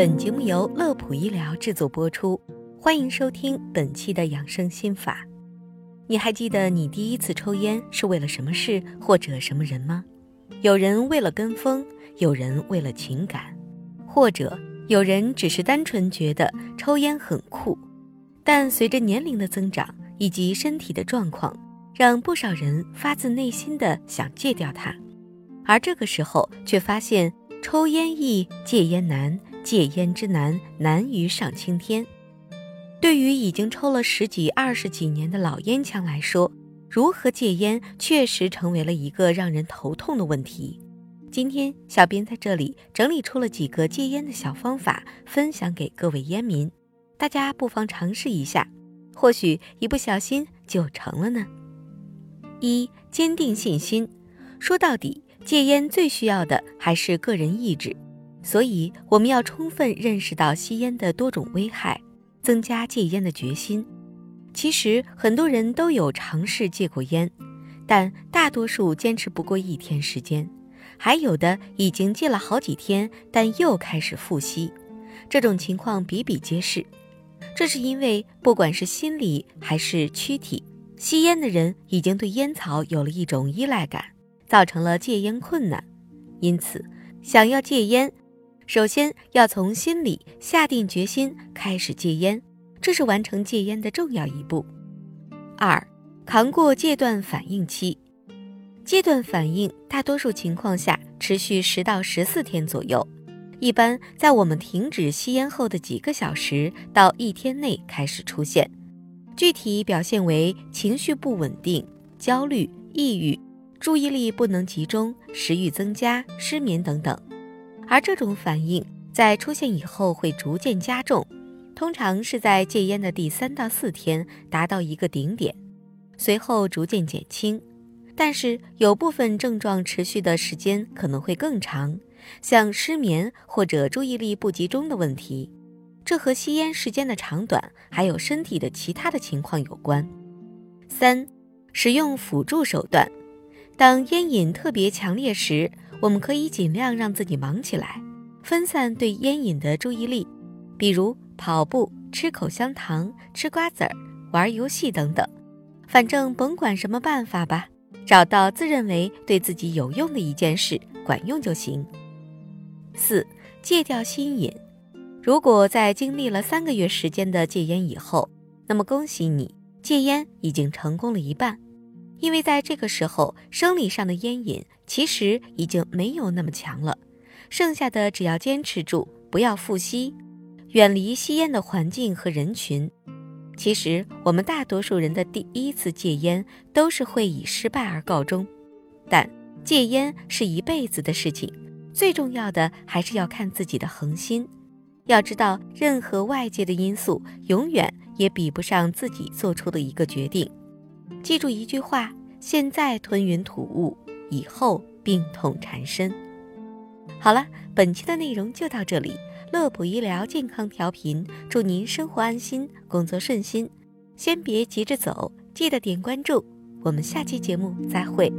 本节目由乐普医疗制作播出，欢迎收听本期的养生心法。你还记得你第一次抽烟是为了什么事或者什么人吗？有人为了跟风，有人为了情感，或者有人只是单纯觉得抽烟很酷。但随着年龄的增长以及身体的状况，让不少人发自内心的想戒掉它，而这个时候却发现抽烟易，戒烟难。戒烟之难，难于上青天。对于已经抽了十几、二十几年的老烟枪来说，如何戒烟确实成为了一个让人头痛的问题。今天，小编在这里整理出了几个戒烟的小方法，分享给各位烟民，大家不妨尝试一下，或许一不小心就成了呢。一、坚定信心。说到底，戒烟最需要的还是个人意志。所以，我们要充分认识到吸烟的多种危害，增加戒烟的决心。其实，很多人都有尝试戒过烟，但大多数坚持不过一天时间，还有的已经戒了好几天，但又开始复吸。这种情况比比皆是。这是因为，不管是心理还是躯体，吸烟的人已经对烟草有了一种依赖感，造成了戒烟困难。因此，想要戒烟，首先要从心里下定决心开始戒烟，这是完成戒烟的重要一步。二，扛过戒断反应期。戒断反应大多数情况下持续十到十四天左右，一般在我们停止吸烟后的几个小时到一天内开始出现，具体表现为情绪不稳定、焦虑、抑郁、注意力不能集中、食欲增加、失眠等等。而这种反应在出现以后会逐渐加重，通常是在戒烟的第三到四天达到一个顶点，随后逐渐减轻。但是有部分症状持续的时间可能会更长，像失眠或者注意力不集中的问题，这和吸烟时间的长短还有身体的其他的情况有关。三、使用辅助手段，当烟瘾特别强烈时。我们可以尽量让自己忙起来，分散对烟瘾的注意力，比如跑步、吃口香糖、吃瓜子儿、玩游戏等等。反正甭管什么办法吧，找到自认为对自己有用的一件事，管用就行。四、戒掉新瘾。如果在经历了三个月时间的戒烟以后，那么恭喜你，戒烟已经成功了一半。因为在这个时候，生理上的烟瘾其实已经没有那么强了，剩下的只要坚持住，不要复吸，远离吸烟的环境和人群。其实我们大多数人的第一次戒烟都是会以失败而告终，但戒烟是一辈子的事情，最重要的还是要看自己的恒心。要知道，任何外界的因素永远也比不上自己做出的一个决定。记住一句话：现在吞云吐雾，以后病痛缠身。好了，本期的内容就到这里。乐普医疗健康调频，祝您生活安心，工作顺心。先别急着走，记得点关注。我们下期节目再会。